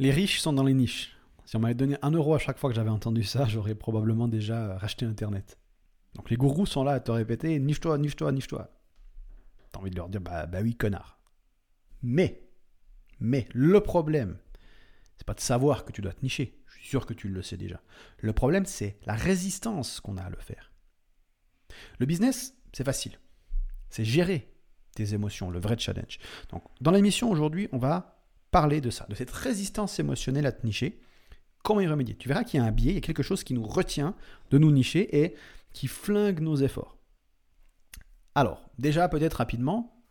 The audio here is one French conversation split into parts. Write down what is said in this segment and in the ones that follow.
Les riches sont dans les niches. Si on m'avait donné un euro à chaque fois que j'avais entendu ça, j'aurais probablement déjà racheté Internet. Donc les gourous sont là à te répéter niche-toi, niche-toi, niche-toi. T'as envie de leur dire bah, bah oui, connard. Mais, mais le problème, c'est pas de savoir que tu dois te nicher. Je suis sûr que tu le sais déjà. Le problème, c'est la résistance qu'on a à le faire. Le business, c'est facile. C'est gérer tes émotions, le vrai challenge. Donc, dans l'émission aujourd'hui, on va parler de ça, de cette résistance émotionnelle à te nicher. Comment y remédier? Tu verras qu'il y a un biais, il y a quelque chose qui nous retient de nous nicher et qui flingue nos efforts. Alors, déjà, peut-être rapidement,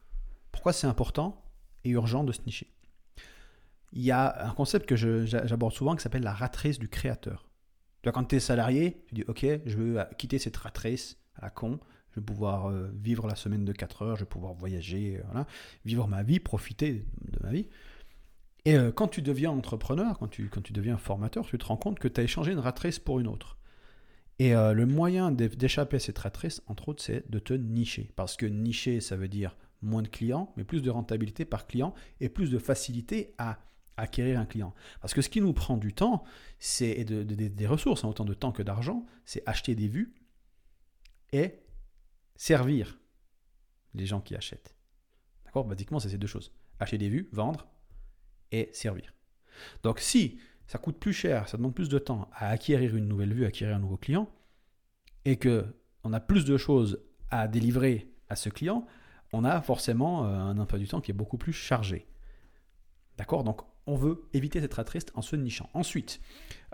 pourquoi c'est important et urgent de se nicher? Il y a un concept que j'aborde souvent qui s'appelle la ratrice du créateur. Tu vois, quand tu es salarié, tu dis Ok, je veux quitter cette ratrice à la con, je vais pouvoir euh, vivre la semaine de 4 heures, je vais pouvoir voyager, euh, vivre ma vie, profiter de ma vie. Et euh, quand tu deviens entrepreneur, quand tu, quand tu deviens formateur, tu te rends compte que tu as échangé une ratrice pour une autre. Et le moyen d'échapper à cette ratrice, entre autres, c'est de te nicher. Parce que nicher, ça veut dire moins de clients, mais plus de rentabilité par client et plus de facilité à acquérir un client. Parce que ce qui nous prend du temps, c'est des ressources, hein, autant de temps que d'argent, c'est acheter des vues et servir les gens qui achètent. D'accord? Basiquement, c'est ces deux choses. Acheter des vues, vendre et servir. Donc si ça coûte plus cher, ça demande plus de temps à acquérir une nouvelle vue, acquérir un nouveau client, et que on a plus de choses à délivrer à ce client, on a forcément euh, un emploi du temps qui est beaucoup plus chargé. D'accord? Donc on veut éviter cette triste en se nichant. Ensuite,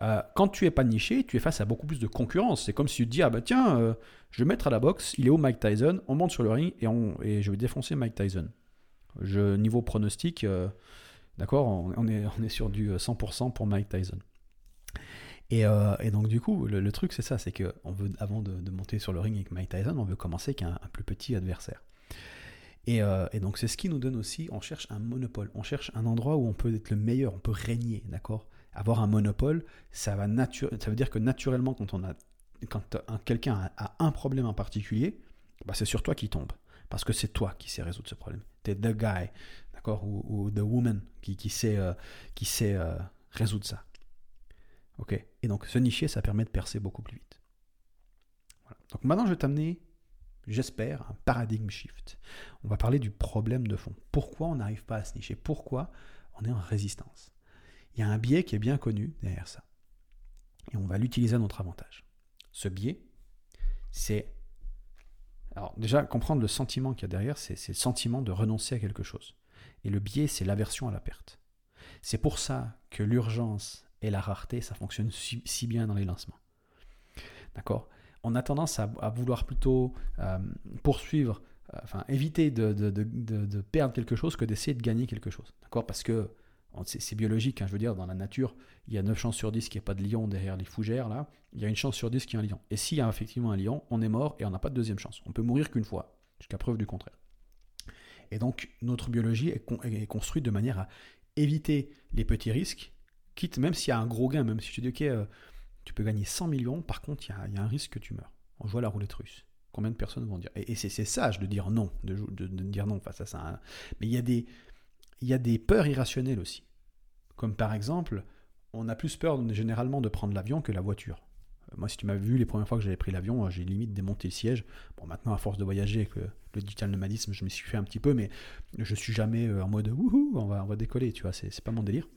euh, quand tu es pas niché, tu es face à beaucoup plus de concurrence. C'est comme si tu te dis, ah bah tiens, euh, je vais mettre à la boxe, il est où Mike Tyson? On monte sur le ring et, on, et je vais défoncer Mike Tyson. Je, niveau pronostic, euh, d'accord, on, est, sur du 100% pour Mike Tyson. Et, donc du coup, le, truc c'est ça, c'est veut, avant de, monter sur le ring avec Mike Tyson, on veut commencer avec un plus petit adversaire. Euh, et, donc c'est ce qui nous donne aussi, on cherche un monopole, on cherche un endroit où on peut être le meilleur, on peut régner, d'accord? Avoir un monopole, ça, va ça veut dire que naturellement quand quelqu'un a, un problème en particulier, bah c'est sur toi qui tombe. Parce que c'est toi qui sais résoudre ce problème. Tu es the guy, d'accord ou, the woman qui, qui sait, euh, qui sait euh, résoudre ça. Ok? Et donc se nicher, ça permet de percer beaucoup plus vite. Donc maintenant, je vais t'amener j'espère, un paradigme shift. On va parler du problème de fond. Pourquoi on n'arrive pas à se nicher? Pourquoi on est en résistance? Il y a un biais qui est bien connu derrière ça. Et on va l'utiliser à notre avantage. Ce biais, c'est... Alors déjà, comprendre le sentiment qu'il y a derrière, c'est le sentiment de renoncer à quelque chose. Et le biais, c'est l'aversion à la perte. C'est pour ça que l'urgence et la rareté, ça fonctionne si bien dans les lancements. D'accord? On a tendance à, vouloir plutôt euh, poursuivre, euh, enfin éviter de, perdre quelque chose que d'essayer de gagner quelque chose. D'accord? Parce que c'est biologique, hein, je veux dire, dans la nature, il y a 9 chances sur 10 qu'il n'y ait pas de lion derrière les fougères, là. Il y a une chance sur 10 qu'il y ait un lion. Et s'il y a effectivement un lion, on est mort et on n'a pas de deuxième chance. On peut mourir qu'une fois, jusqu'à preuve du contraire. Et donc, notre biologie est, construite de manière à éviter les petits risques, quitte même s'il y a un gros gain, même si tu dis, ok, euh, tu peux gagner 100 millions, par contre, il y, a un risque que tu meurs. On joue à la roulette russe. Combien de personnes vont dire? Et, c'est sage de dire non, de, dire non face à ça. Hein. Mais il y, a des, il y a des peurs irrationnelles aussi. Comme par exemple, on a plus peur généralement de prendre l'avion que la voiture. Euh, moi, si tu m'as vu les premières fois que j'avais pris l'avion, j'ai limite démonté le siège. Bon, maintenant, à force de voyager avec le, digital nomadisme, je me suis fait un petit peu, mais je suis jamais euh, en mode wouhou, on va, on va décoller, tu vois, c'est pas mon délire.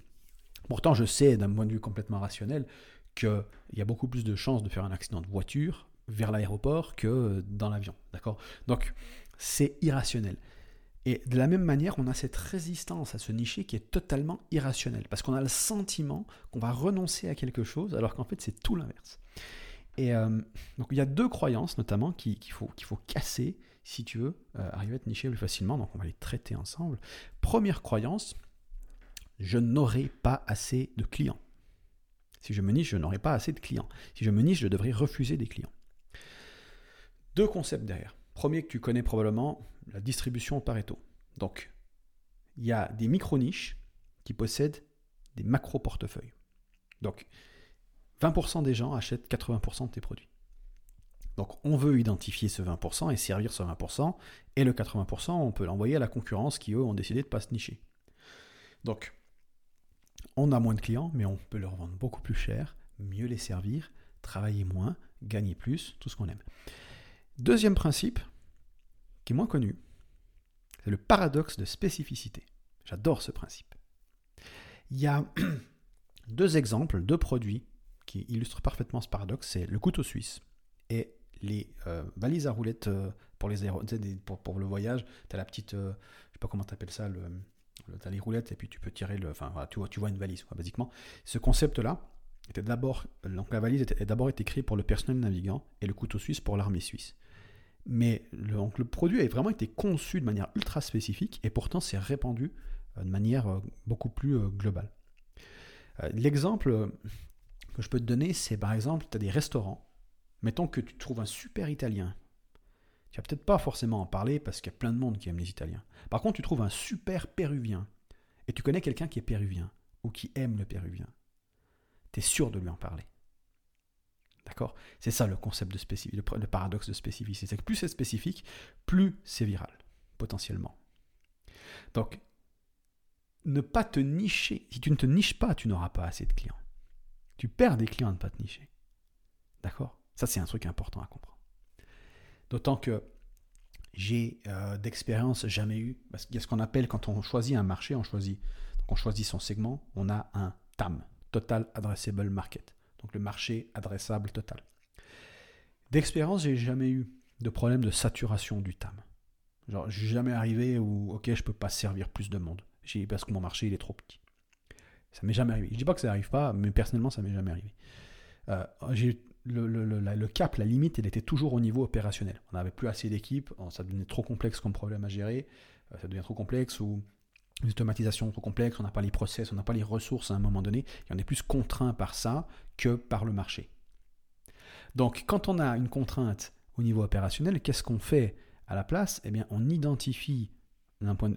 Pourtant, je sais d'un point de vue complètement rationnel qu'il y a beaucoup plus de chances de faire un accident de voiture vers l'aéroport que dans l'avion. D'accord? Donc, c'est irrationnel. Et de la même manière, on a cette résistance à se nicher qui est totalement irrationnelle, parce qu'on a le sentiment qu'on va renoncer à quelque chose, alors qu'en fait, c'est tout l'inverse. Et euh, donc, il y a deux croyances, notamment, qu'il faut, qu'il faut casser si tu veux euh, arriver à te nicher plus facilement. Donc, on va les traiter ensemble. Première croyance, je n'aurai pas assez de clients. Si je me niche, je n'aurai pas assez de clients. Si je me niche, je devrais refuser des clients. Deux concepts derrière. Premier que tu connais probablement, la distribution Pareto. Donc, il y a des micro-niches qui possèdent des macro-portefeuilles. Donc, 20% des gens achètent 80% de tes produits. Donc, on veut identifier ce 20% et servir ce 20%, et le 80%, on peut l'envoyer à la concurrence qui, eux, ont décidé de ne pas se nicher. Donc, on a moins de clients, mais on peut leur vendre beaucoup plus cher, mieux les servir, travailler moins, gagner plus, tout ce qu'on aime. Deuxième principe, qui moins connu, c'est le paradoxe de spécificité. J'adore ce principe. Il y a deux exemples, deux produits qui illustrent parfaitement ce paradoxe. C'est le couteau suisse et les euh, valises à roulettes euh, pour, les pour, pour, le voyage. Tu as la petite, euh, je sais pas comment tu appelles ça, le, as les roulettes et puis tu peux tirer le. Enfin, tu, vois, une valise, basiquement. Ce concept-là, était d'abord. Donc la valise était d'abord été créée pour le personnel navigant et le couteau suisse pour l'armée suisse. Mais le, donc, le produit a vraiment été conçu de manière ultra spécifique et pourtant c'est répandu de manière beaucoup plus globale. L'exemple que je peux te donner, c'est par exemple, tu as des restaurants. Mettons que tu trouves un super italien. Tu vas peut-être pas forcément en parler parce qu'il y a plein de monde qui aime les Italiens. Par contre, tu trouves un super péruvien et tu connais quelqu'un qui est péruvien ou qui aime le péruvien. Tu es sûr de lui en parler. D'accord? C'est ça le concept de spécificité, le paradoxe de spécificité. C'est que plus c'est spécifique, plus c'est viral, potentiellement. Donc, ne pas te nicher. Si tu ne te niches pas, tu n'auras pas assez de clients. Tu perds des clients à ne pas te nicher. D'accord? Ça, c'est un truc important à comprendre. D'autant que j'ai euh, d'expérience jamais eu, parce qu'il y a ce qu'on appelle quand on choisit un marché, on choisit, on choisit son segment, on a un TAM, Total Addressable Market, donc le marché adressable total. D'expérience, j'ai jamais eu de problème de saturation du TAM. Genre, je suis jamais arrivé où, ok, je peux pas servir plus de monde parce que mon marché il est trop petit. Ça m'est jamais arrivé. Je dis pas que ça n'arrive pas, mais personnellement ça m'est jamais arrivé. Euh, le, cap, la limite, elle était toujours au niveau opérationnel. On n'avait plus assez d'équipes, ça devenait trop complexe comme problème à gérer, euh, ça devient trop complexe ou une automatisation trop complexe, on n'a pas les process, on n'a pas les ressources à un moment donné, et on est plus contraint par ça que par le marché. Donc quand on a une contrainte au niveau opérationnel, qu'est-ce qu'on fait à la place? Eh bien, on identifie,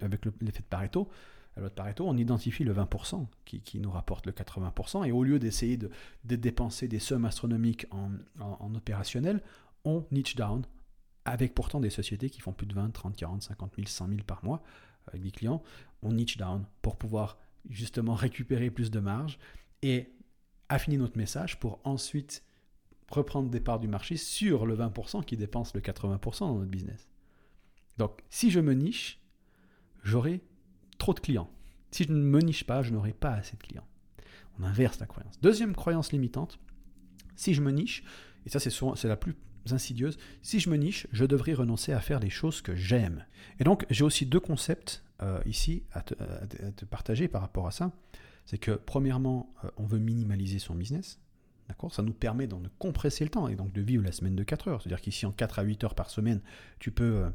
avec l'effet de Pareto, Pareto, on identifie le 20% qui, nous rapporte le 80%, et au lieu d'essayer de, dépenser des sommes astronomiques en, opérationnel, on niche down, avec pourtant des sociétés qui font plus de 20, 30, 40, 50 000, 100 000 par mois, avec des clients, on niche down pour pouvoir justement récupérer plus de marge et affiner notre message pour ensuite reprendre des parts du marché sur le 20% qui dépense le 80% dans notre business. Donc, si je me niche, j'aurai trop de clients. Si je ne me niche pas, je n'aurai pas assez de clients. On inverse la croyance. Deuxième croyance limitante, si je me niche, et ça c'est la plus insidieuse, si je me niche, je devrais renoncer à faire des choses que j'aime. Et donc j'ai aussi deux concepts euh, ici à te, partager par rapport à ça. C'est que premièrement, euh, on veut minimaliser son business. D'accord? Ça nous permet de compresser le temps et donc de vivre la semaine de 4 heures. C'est-à-dire qu'ici en 4 à 8 heures par semaine, tu peux euh,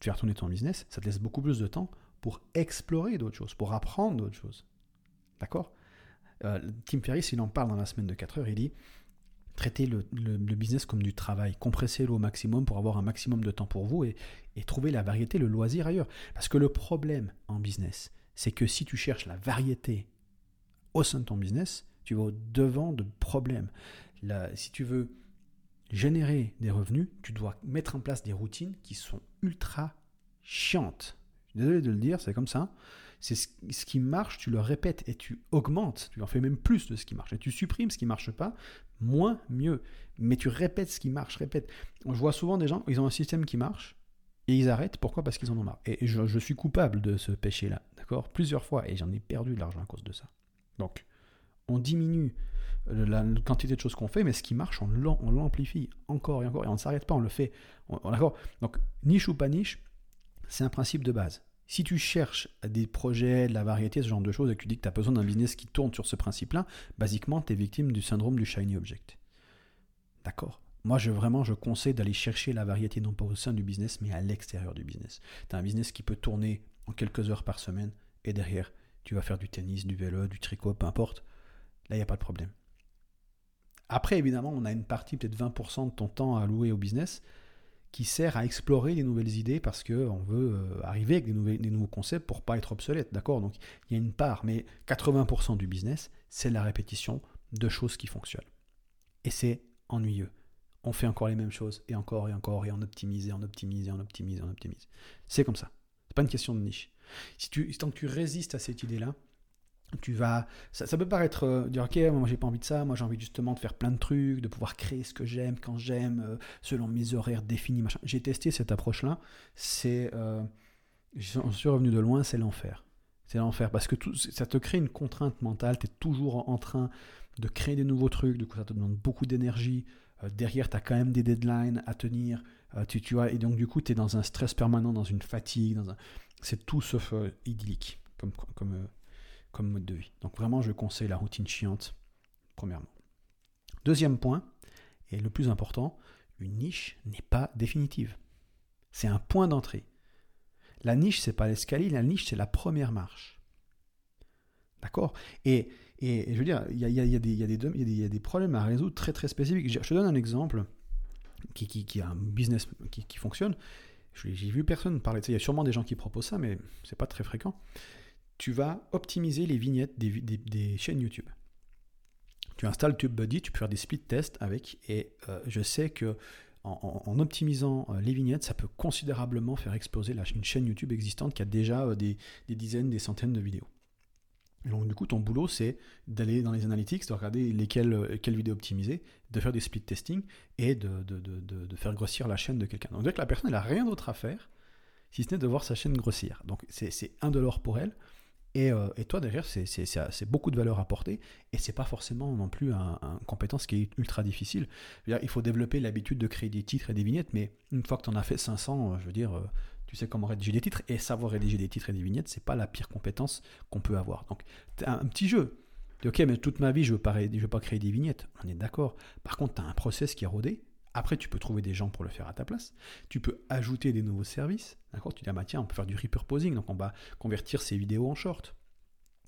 faire tourner ton business. Ça te laisse beaucoup plus de temps pour explorer d'autres choses, pour apprendre d'autres choses. D'accord? Tim Ferriss, il en parle dans la semaine de 4 heures, il dit traitez le, business comme du travail, compressez-le au maximum pour avoir un maximum de temps pour vous et, trouver la variété, le loisir ailleurs. Parce que le problème en business, c'est que si tu cherches la variété au sein de ton business, tu vas au devant de problèmes. si tu veux générer des revenus, tu dois mettre en place des routines qui sont ultra chiantes désolé de le dire, c'est comme ça. C'est ce, qui marche, tu le répètes et tu augmentes, tu en fais même plus de ce qui marche. Et tu supprimes ce qui marche pas, moins, mieux. Mais tu répètes ce qui marche, répète. Je vois souvent des gens, ils ont un système qui marche, et ils arrêtent. Pourquoi? Parce qu'ils en ont marre. Et je, suis coupable de ce péché-là, d'accord? Plusieurs fois, et j'en ai perdu de l'argent à cause de ça. Donc, on diminue la quantité de choses qu'on fait, mais ce qui marche, on l'amplifie encore et encore, et on ne s'arrête pas, on le fait. D'accord? Donc, niche ou pas niche, c'est un principe de base. Si tu cherches des projets, de la variété, ce genre de choses, et que tu dis que tu as besoin d'un business qui tourne sur ce principe-là, basiquement, tu es victime du syndrome du shiny object. D'accord? Moi, je, vraiment, je conseille d'aller chercher la variété, non pas au sein du business, mais à l'extérieur du business. Tu as un business qui peut tourner en quelques heures par semaine, et derrière, tu vas faire du tennis, du vélo, du tricot, peu importe. Là, il n'y a pas de problème. Après, évidemment, on a une partie, peut-être 20% de ton temps à allouer au business, qui sert à explorer des nouvelles idées parce qu'on veut euh, arriver avec des, nouveaux concepts pour pas être obsolète, d'accord? Donc il y a une part, mais 80% du business, c'est la répétition de choses qui fonctionnent. Et c'est ennuyeux. On fait encore les mêmes choses, et encore, et encore, et on optimise, et on optimise, et on optimise, et on optimise. C'est comme ça. C'est pas une question de niche. Si tant que tu résistes à cette idée-là, tu vas, ça, ça peut paraître euh, dire ok, moi j'ai pas envie de ça, moi j'ai envie justement de faire plein de trucs, de pouvoir créer ce que j'aime quand j'aime, euh, selon mes horaires définis. J'ai testé cette approche-là, c'est, euh, j'en suis revenu de loin, c'est l'enfer. C'est l'enfer parce que tout, ça te crée une contrainte mentale, tu es toujours en train de créer des nouveaux trucs, du coup ça te demande beaucoup d'énergie. Derrière, tu as quand même des deadlines à tenir, tu, tu vois, et donc du coup tu es dans un stress permanent, dans une fatigue, dans un... c'est tout sauf idyllique comme, comme, comme mode de vie. Donc vraiment, je conseille la routine chiante, premièrement. Deuxième point, et le plus important, une niche n'est pas définitive. C'est un point d'entrée. La niche, c'est pas l'escalier, la niche, c'est la première marche. D'accord? Et, et, je veux dire, il y a, y a- y a y a des problèmes à résoudre très très spécifiques. Je te donne un exemple qui, qui, un business qui, qui fonctionne. J'ai vu personne parler de ça. Il y a sûrement des gens qui proposent ça, mais c'est pas très fréquent. Tu vas optimiser les vignettes des, chaînes YouTube. Tu installes TubeBuddy, tu peux faire des split tests avec, et euh, je sais que en, optimisant euh, les vignettes, ça peut considérablement faire exploser une chaîne YouTube existante qui a déjà euh, des, dizaines, des centaines de vidéos. Donc du coup, ton boulot, c'est d'aller dans les analytics, de regarder lesquelles, quelles vidéos optimiser, de faire des split testing et de, faire grossir la chaîne de quelqu'un. Donc dès que la personne, elle a rien d'autre à faire, si ce n'est de voir sa chaîne grossir. Donc c'est c'est indolore pour elle. Et, euh, et toi, derrière, c'est- beaucoup de valeur apportée. Et c'est pas forcément non plus un- un- une compétence qui est ultra difficile. Il faut développer l'habitude de créer des titres et des vignettes, mais une fois que tu en as fait 500, euh, je veux dire, euh, tu sais comment rédiger des titres. Et savoir rédiger des titres et des vignettes, c'est pas la pire compétence qu'on peut avoir. Donc, t'as un, petit jeu. Ok, mais toute ma vie, je veux pas, veux pas créer des vignettes. On est d'accord. Par contre, tu as un process qui est rodé. Après, tu peux trouver des gens pour le faire à ta place. Tu peux ajouter des nouveaux services. D'accord? Tu dis, ah bah tiens, on peut faire du repurposing. Donc, on va convertir ces vidéos en short.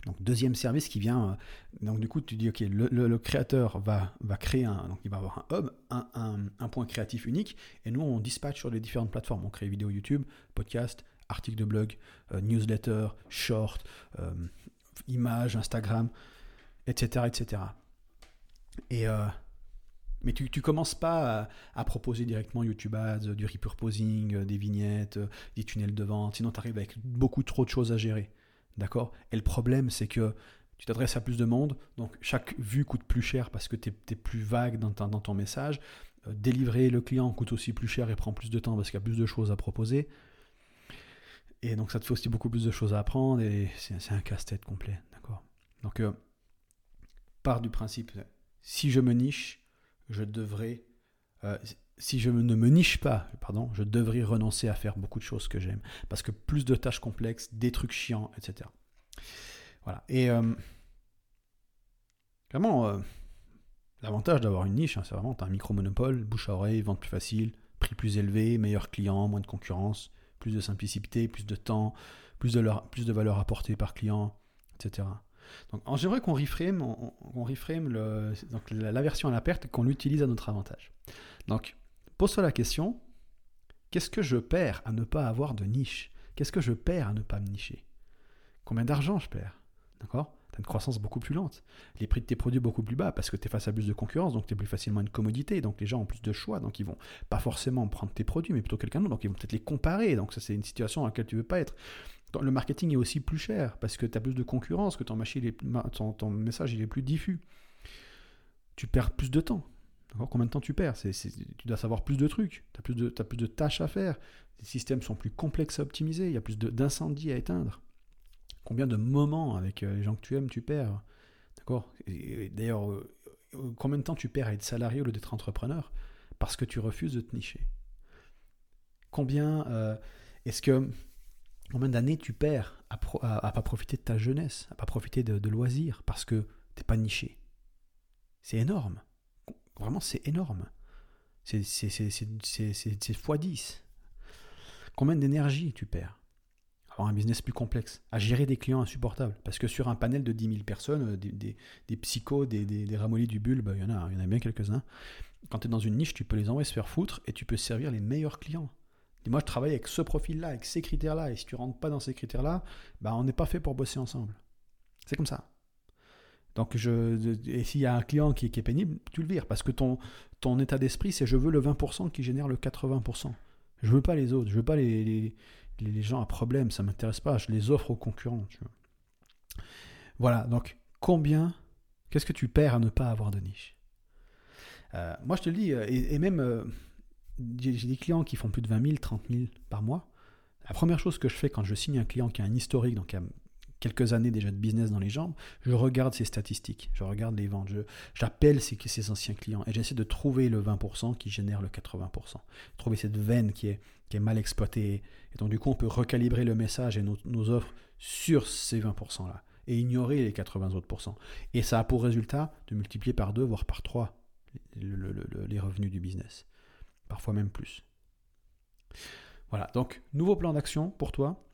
Donc deuxième service qui vient, euh, donc du coup tu dis ok le, créateur va, va créer un, donc il va avoir un hub, un, un- un point créatif unique, et nous on dispatche sur les différentes plateformes, on crée vidéo YouTube, podcast, article de blog, euh, newsletter, short, euh, images, Instagram, etc. etc. Et euh, mais tu, tu commences pas à, proposer directement YouTube Ads, euh, du repurposing, euh, des vignettes, euh, des tunnels de vente, sinon tu arrives avec beaucoup trop de choses à gérer. D'accord? Et le problème, c'est que tu t'adresses à plus de monde, donc chaque vue coûte plus cher parce que tu es, plus vague dans, ton message. Délivrer le client coûte aussi plus cher et prend plus de temps parce qu'il y a plus de choses à proposer. Et donc ça te fait aussi beaucoup plus de choses à apprendre et c'est un casse-tête complet. D'accord? Donc, euh, du principe, si je me niche, je devrais. euh, si je ne me niche pas, pardon, je devrais renoncer à faire beaucoup de choses que j'aime. Parce que plus de tâches complexes, des trucs chiants, etc. Voilà. Et euh, vraiment, euh, l'avantage d'avoir une niche, hein, c'est vraiment, as un micro-monopole, bouche à oreille, vente plus facile, prix plus élevé, meilleur client, moins de concurrence, plus de simplicité, plus de temps, plus de, plus de valeur apportée par client, etc. Donc, j'aimerais qu'on reframe, on, reframe la, version à la perte qu'on l'utilise à notre avantage. Donc, pose-toi la question qu'est-ce que je perds à ne pas avoir de niche? Qu'est-ce que je perds à ne pas me nicher? Combien d'argent je perds? D'accord? Tu as une croissance beaucoup plus lente. Les prix de tes produits beaucoup plus bas parce que tu es face à plus de concurrence, donc tu es plus facilement une commodité. Donc les gens ont plus de choix, donc ils vont pas forcément prendre tes produits, mais plutôt quelqu'un d'autre. Donc ils vont peut-être les comparer. Donc ça, c'est une situation dans laquelle tu veux pas être. Le marketing est aussi plus cher parce que tu as plus de concurrence, que ton, machine ton, message il est plus diffus. Tu perds plus de temps. Combien de temps tu perds? Tu dois savoir plus de trucs. Tu as, plus de- plus de tâches à faire. Les systèmes sont plus complexes à optimiser. Il y a plus d'incendies à éteindre. Combien de moments avec euh, les gens que tu aimes tu perds? D'accord? D'ailleurs, euh, euh, combien de temps tu perds à être salarié au lieu d'être entrepreneur? Parce que tu refuses de te nicher Combien est-ce que combien d'années tu perds à, pro- à, à pas profiter de ta jeunesse, à pas profiter de, loisirs parce que t'es pas niché? C'est énorme. Vraiment, c'est énorme. C'est c'est x10. Combien d'énergie tu perds avoir un business plus complexe, à gérer des clients insupportables? Parce que sur un panel de 10 000 personnes, euh, des, des, psychos, des, des, des du bulbe, il y en a, il y en a bien quelques-uns. Quand tu es dans une niche, tu peux les envoyer se faire foutre et tu peux servir les meilleurs clients. Dis-moi, je travaille avec ce profil-là, avec ces critères-là, et si tu rentres pas dans ces critères-là, bah, on n'est pas fait pour bosser ensemble. C'est comme ça. Donc, je, et s'il y a un client qui, est pénible, tu le vires. Parce que ton, ton état d'esprit, c'est je veux le 20% qui génère le 80%. Je veux pas les autres. Je veux pas les, les, les gens à problème. Ça m'intéresse pas. Je les offre aux concurrents. Voilà, donc combien, qu'est-ce que tu perds à ne pas avoir de niche? Euh, Moi, je te le dis, euh, et, même, euh, j'ai des clients qui font plus de 20 000, 30 000 par mois. La première chose que je fais quand je signe un client qui a un historique, donc qui a quelques années déjà de business dans les jambes, je regarde ses statistiques, je regarde les ventes, j'appelle ses, ses anciens clients et j'essaie de trouver le 20% qui génère le 80%. Trouver cette veine qui est, qui est mal exploitée. Et donc du coup, on peut recalibrer le message et nos, offres sur ces 20%-là et ignorer les 80 autres. Et ça a pour résultat de multiplier par deux, voire par trois, les revenus du business. Parfois même plus. Voilà, donc nouveau plan d'action pour toi.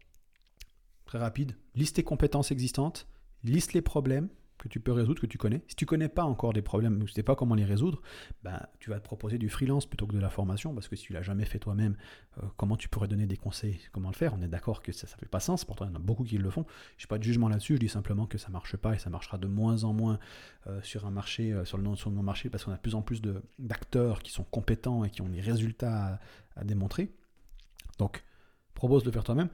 Très rapide. Liste tes compétences existantes, liste les problèmes, que tu peux résoudre, que tu connais. Si tu connais pas encore des problèmes, ou tu sais pas comment les résoudre, ben, tu vas te proposer du freelance plutôt que de la formation, parce que si tu l'as jamais fait toi-même, euh, comment tu pourrais donner des conseils, comment le faire? On est d'accord que ça ne fait pas sens, pourtant il y en a beaucoup qui le font. Je n'ai pas de jugement là-dessus, je dis simplement que ça marche pas et ça marchera de moins en moins euh, sur un marché, euh, sur le sur le marché, parce qu'on a de plus en plus d'acteurs qui sont compétents et qui ont des résultats à, à démontrer. Donc, propose de le faire toi-même.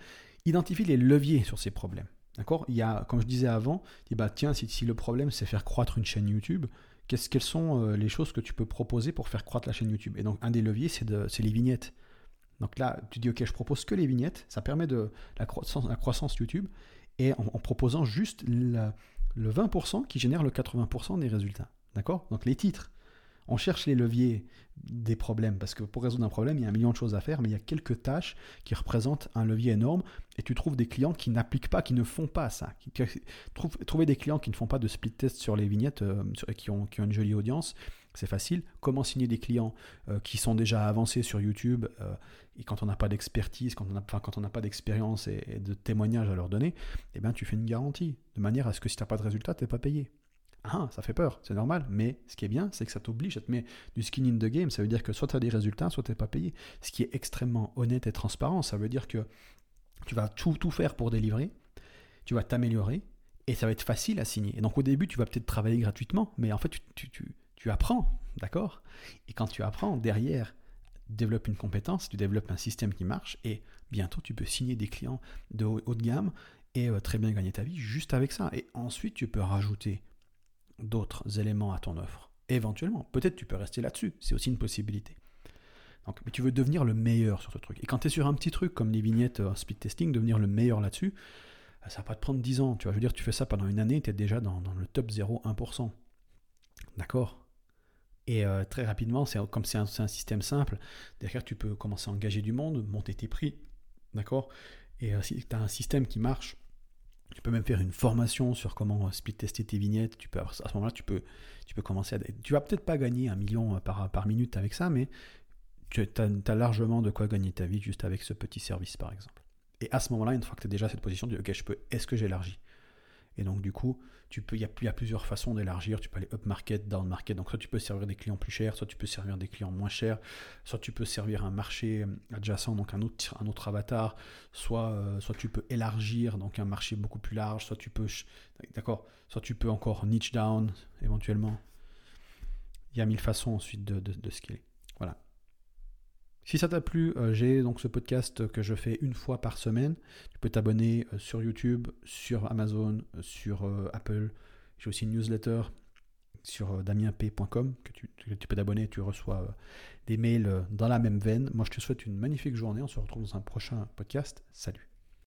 Identifie les leviers sur ces problèmes. D'accord? Y a, comme je disais avant, dit bah tiens, si, le problème c'est faire croître une chaîne YouTube, quelles sont euh, les choses que tu peux proposer pour faire croître la chaîne YouTube? Et donc un des leviers c'est les vignettes. Donc là, tu dis ok, je propose que les vignettes, ça permet de la croissance, la croissance YouTube, et en, proposant juste le 20% qui génère le 80% des résultats. D'accord? Donc les titres, on cherche les leviers des problèmes, parce que pour résoudre un problème, il y a un million de choses à faire, mais il y a quelques tâches qui représentent un levier énorme, et tu trouves des clients qui n'appliquent pas, qui ne font pas ça. trouver des clients qui ne font pas de split test sur les vignettes, euh, qui, ont, une jolie audience, c'est facile. Comment signer des clients euh, qui sont déjà avancés sur YouTube, euh, et quand on n'a pas d'expertise, quand on n'a pas d'expérience et, de témoignages à leur donner, eh bien, tu fais une garantie, de manière à ce que si tu n'as pas de résultat, tu n'es pas payé. Ah, ça fait peur, c'est normal, mais ce qui est bien, c'est que ça t'oblige, ça te met du skin in the game, ça veut dire que soit tu as des résultats, soit tu n'es pas payé. Ce qui est extrêmement honnête et transparent, ça veut dire que tu vas tout, faire pour délivrer, tu vas t'améliorer, et ça va être facile à signer. Et donc au début, tu vas peut-être travailler gratuitement, mais en fait, tu, tu, apprends, d'accord? Et quand tu apprends, derrière, développe une compétence, tu développes un système qui marche, et bientôt, tu peux signer des clients de haut, de gamme et euh, très bien gagner ta vie juste avec ça. Et ensuite, tu peux rajouter d'autres éléments à ton offre. Éventuellement, peut-être tu peux rester là-dessus, c'est aussi une possibilité. Donc, mais tu veux devenir le meilleur sur ce truc. Et quand tu es sur un petit truc comme les vignettes euh, speed testing, devenir le meilleur là-dessus, euh, ça va pas te prendre 10 ans. Tu vas je veux dire, tu fais ça pendant une année, tu es déjà dans, le top 0,1%. D'accord? Et euh, très rapidement, c'est comme c'est un, un, système simple, derrière tu peux commencer à engager du monde, monter tes prix. D'accord? Et si tu as un système qui marche, tu peux même faire une formation sur comment split tester tes vignettes. Tu peux, à ce moment-là, tu peux, tu peux commencer à. Tu vas peut-être pas gagner un million par, par minute avec ça, mais tu as, largement de quoi gagner ta vie juste avec ce petit service, par exemple. Et à ce moment-là, une fois que tu as déjà cette position, tu dis, ok, je peux, est-ce que j'élargis? Et donc, du coup, tu peux, il y, a, plusieurs façons d'élargir. Tu peux aller up market, down market. Donc, soit tu peux servir des clients plus chers, soit tu peux servir des clients moins chers, soit tu peux servir un marché adjacent, donc un autre, un autre avatar, soit, euh, soit tu peux élargir, donc un marché beaucoup plus large, soit tu peux, d'accord, soit tu peux encore niche down éventuellement. Il y a mille façons ensuite de, de scaler. Si ça t'a plu, euh, j'ai donc ce podcast que je fais une fois par semaine. Tu peux t'abonner euh, sur YouTube, sur Amazon, euh, sur Apple. J'ai aussi une newsletter sur damienp.com que tu peux t'abonner, tu reçois des mails dans la même veine. Moi, je te souhaite une magnifique journée. On se retrouve dans un prochain podcast. Salut.